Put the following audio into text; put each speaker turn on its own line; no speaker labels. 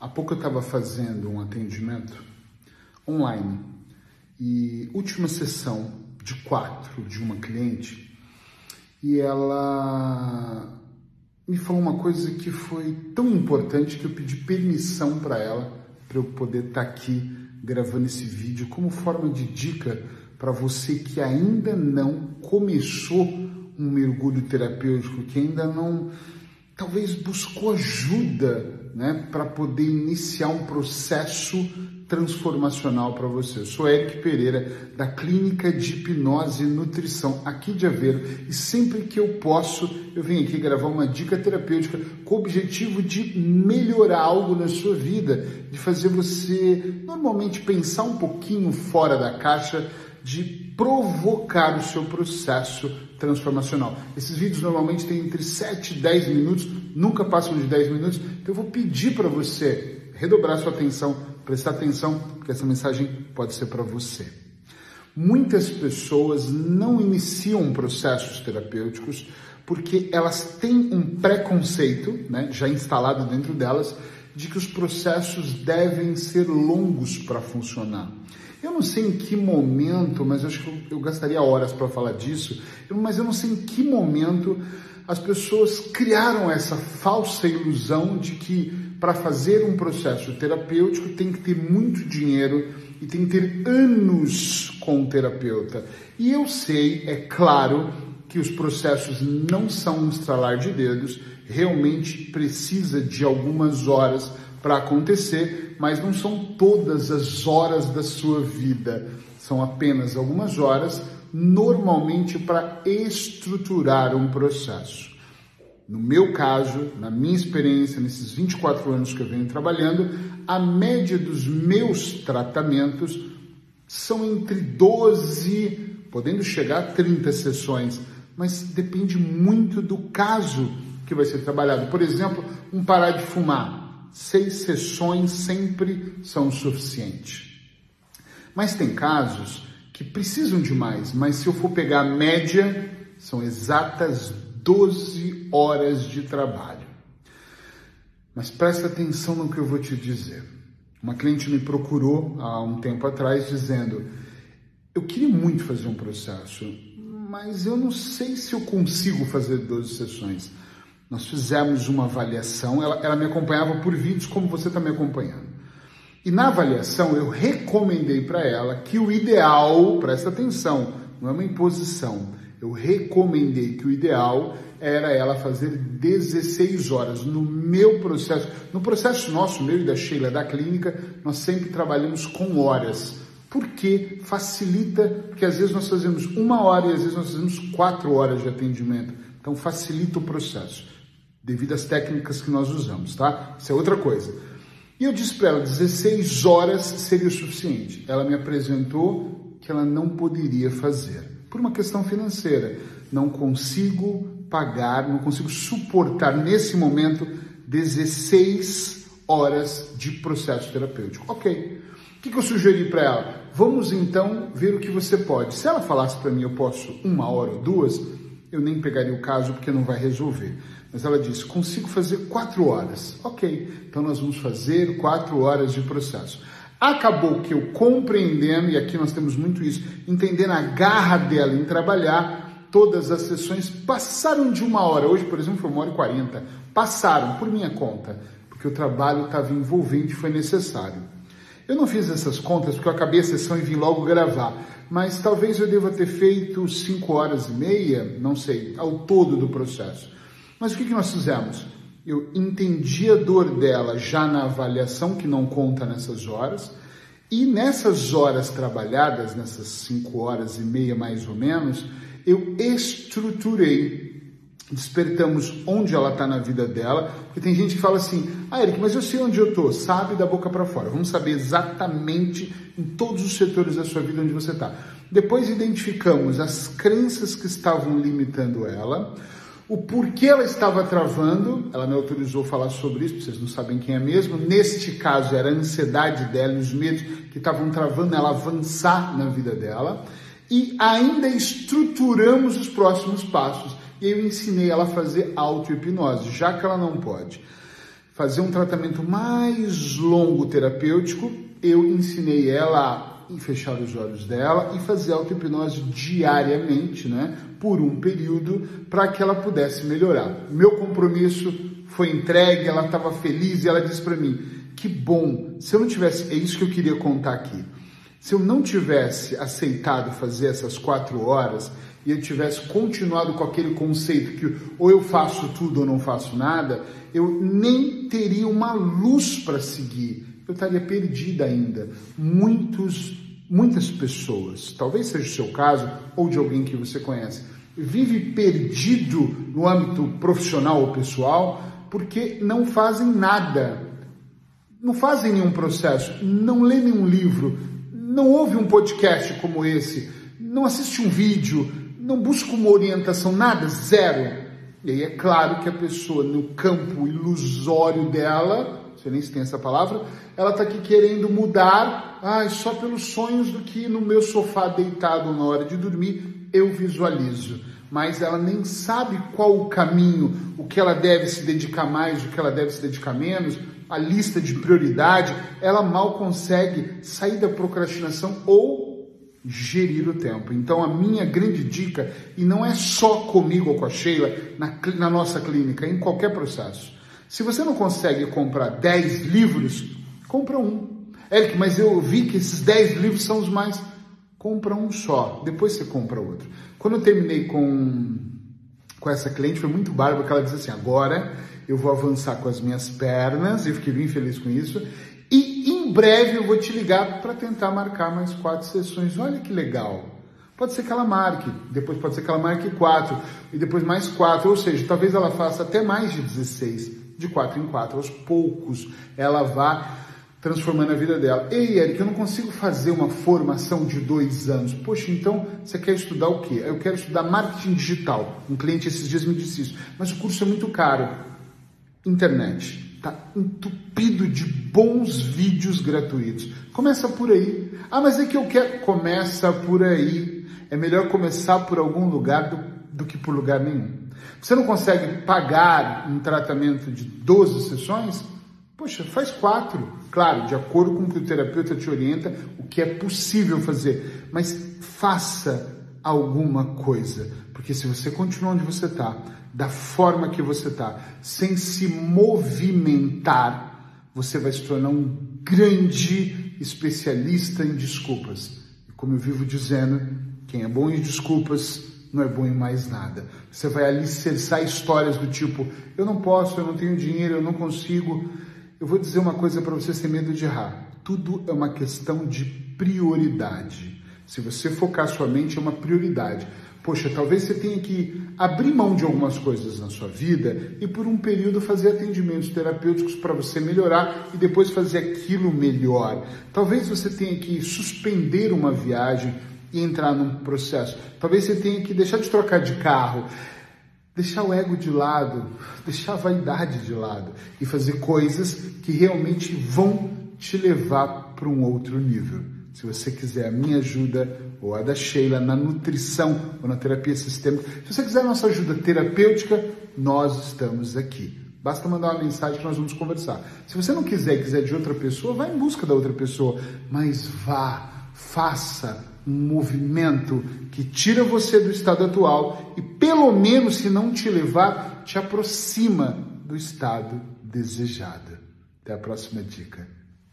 Há pouco eu estava fazendo um atendimento online e última sessão de quatro de uma cliente e ela me falou uma coisa que foi tão importante que eu pedi permissão para ela para eu poder estar tá aqui gravando esse vídeo como forma de dica para você que ainda não começou um mergulho terapêutico, que ainda não talvez buscou ajuda, né, para poder iniciar um processo transformacional para você. Eu sou Eric Pereira, da Clínica de Hipnose e Nutrição, aqui de Aveiro, e sempre que eu posso, eu venho aqui gravar uma dica terapêutica com o objetivo de melhorar algo na sua vida, de fazer você normalmente pensar um pouquinho fora da caixa, de provocar o seu processo transformacional. Esses vídeos normalmente têm entre 7 e 10 minutos, nunca passam de 10 minutos, então eu vou pedir para você redobrar sua atenção, prestar atenção, porque essa mensagem pode ser para você. Muitas pessoas não iniciam processos terapêuticos porque elas têm um preconceito, né, já instalado dentro delas, de que os processos devem ser longos para funcionar. Eu não sei em que momento, mas acho que eu, eu gastaria horas para falar disso, mas eu não sei em que momento as pessoas criaram essa falsa ilusão de que para fazer um processo terapêutico tem que ter muito dinheiro e tem que ter anos com o terapeuta. E eu sei, é claro, que os processos não são um estralar de dedos, realmente precisa de algumas horas para acontecer, mas não são todas as horas da sua vida, são apenas algumas horas, normalmente para estruturar um processo. No meu caso, na minha experiência, nesses 24 anos que eu venho trabalhando, a média dos meus tratamentos são entre 12, podendo chegar a 30 sessões, mas depende muito do caso que vai ser trabalhado. Por exemplo, um parar de fumar seis sessões sempre são suficientes. Mas tem casos que precisam de mais, mas se eu for pegar a média, são exatas 12 horas de trabalho. Mas presta atenção no que eu vou te dizer. Uma cliente me procurou há um tempo atrás dizendo: Eu queria muito fazer um processo, mas eu não sei se eu consigo fazer 12 sessões. Nós fizemos uma avaliação, ela, ela me acompanhava por vídeos como você está me acompanhando. E na avaliação eu recomendei para ela que o ideal, presta atenção, não é uma imposição, eu recomendei que o ideal era ela fazer 16 horas. No meu processo, no processo nosso, meu e da Sheila da clínica, nós sempre trabalhamos com horas. Porque facilita, porque às vezes nós fazemos uma hora e às vezes nós fazemos quatro horas de atendimento. Então facilita o processo devido às técnicas que nós usamos, tá? Isso é outra coisa. E eu disse para ela, 16 horas seria o suficiente. Ela me apresentou que ela não poderia fazer, por uma questão financeira. Não consigo pagar, não consigo suportar nesse momento 16 horas de processo terapêutico. Ok. O que, eu sugeri para ela? Vamos então ver o que você pode. Se ela falasse para mim, eu posso uma hora ou duas, eu nem pegaria o caso porque não vai resolver. Mas ela disse: consigo fazer quatro horas. Ok, então nós vamos fazer quatro horas de processo. Acabou que eu compreendendo, e aqui nós temos muito isso, entendendo a garra dela em trabalhar, todas as sessões passaram de uma hora. Hoje, por exemplo, foi uma hora e quarenta. Passaram por minha conta, porque o trabalho estava envolvente e foi necessário. Eu não fiz essas contas porque eu acabei a sessão e vim logo gravar, mas talvez eu deva ter feito cinco horas e meia, não sei, ao todo do processo. Mas o que, que nós fizemos? Eu entendi a dor dela já na avaliação, que não conta nessas horas, e nessas horas trabalhadas, nessas cinco horas e meia mais ou menos, eu estruturei despertamos onde ela está na vida dela, porque tem gente que fala assim, ah Eric, mas eu sei onde eu estou, sabe da boca para fora. Vamos saber exatamente em todos os setores da sua vida onde você está. Depois identificamos as crenças que estavam limitando ela, o porquê ela estava travando, ela me autorizou a falar sobre isso, vocês não sabem quem é mesmo. Neste caso, era a ansiedade dela os medos que estavam travando ela avançar na vida dela. E ainda estruturamos os próximos passos. E eu ensinei ela a fazer auto-hipnose, já que ela não pode fazer um tratamento mais longo terapêutico, eu ensinei ela a fechar os olhos dela e fazer auto-hipnose diariamente, né, por um período, para que ela pudesse melhorar. Meu compromisso foi entregue, ela estava feliz e ela disse para mim: que bom, se eu não tivesse, é isso que eu queria contar aqui. Se eu não tivesse aceitado fazer essas quatro horas e eu tivesse continuado com aquele conceito que ou eu faço tudo ou não faço nada, eu nem teria uma luz para seguir. Eu estaria perdida ainda. Muitos, muitas pessoas, talvez seja o seu caso ou de alguém que você conhece, vive perdido no âmbito profissional ou pessoal porque não fazem nada. Não fazem nenhum processo, não lê nenhum livro, não ouve um podcast como esse, não assiste um vídeo, não busca uma orientação, nada, zero. E aí é claro que a pessoa no campo ilusório dela, sei nem se tem essa palavra, ela está aqui querendo mudar, ah, só pelos sonhos do que no meu sofá deitado na hora de dormir eu visualizo. Mas ela nem sabe qual o caminho, o que ela deve se dedicar mais, o que ela deve se dedicar menos, a lista de prioridade, ela mal consegue sair da procrastinação ou gerir o tempo. Então, a minha grande dica, e não é só comigo ou com a Sheila, na, na nossa clínica, em qualquer processo. Se você não consegue comprar 10 livros, compra um. Eric, mas eu vi que esses 10 livros são os mais. Compra um só, depois você compra outro. Quando eu terminei com, com essa cliente, foi muito bárbaro, porque ela disse assim: agora eu vou avançar com as minhas pernas, e fiquei bem feliz com isso, e em breve eu vou te ligar para tentar marcar mais quatro sessões. Olha que legal. Pode ser que ela marque, depois pode ser que ela marque quatro, e depois mais quatro, ou seja, talvez ela faça até mais de 16, de quatro em quatro, aos poucos ela vá transformando a vida dela. Ei, Eric, eu não consigo fazer uma formação de dois anos. Poxa, então você quer estudar o quê? Eu quero estudar marketing digital. Um cliente esses dias me disse isso, mas o curso é muito caro. Internet Está entupido de bons vídeos gratuitos. Começa por aí. Ah, mas é que eu quero. Começa por aí. É melhor começar por algum lugar do, do que por lugar nenhum. Você não consegue pagar um tratamento de 12 sessões? Poxa, faz quatro. Claro, de acordo com o que o terapeuta te orienta, o que é possível fazer. Mas faça alguma coisa. Porque se você continuar onde você está, da forma que você está, sem se movimentar, você vai se tornar um grande especialista em desculpas. E como eu vivo dizendo, quem é bom em desculpas não é bom em mais nada. Você vai alicerçar histórias do tipo: eu não posso, eu não tenho dinheiro, eu não consigo. Eu vou dizer uma coisa para você sem medo de errar. Tudo é uma questão de prioridade. Se você focar sua mente, é uma prioridade. Poxa, talvez você tenha que abrir mão de algumas coisas na sua vida e por um período fazer atendimentos terapêuticos para você melhorar e depois fazer aquilo melhor. Talvez você tenha que suspender uma viagem e entrar num processo. Talvez você tenha que deixar de trocar de carro, deixar o ego de lado, deixar a vaidade de lado e fazer coisas que realmente vão te levar para um outro nível. Se você quiser a minha ajuda ou a da Sheila na nutrição ou na terapia sistêmica, se você quiser a nossa ajuda terapêutica, nós estamos aqui. Basta mandar uma mensagem que nós vamos conversar. Se você não quiser e quiser de outra pessoa, vá em busca da outra pessoa, mas vá, faça um movimento que tira você do estado atual e pelo menos se não te levar, te aproxima do estado desejado. Até a próxima dica.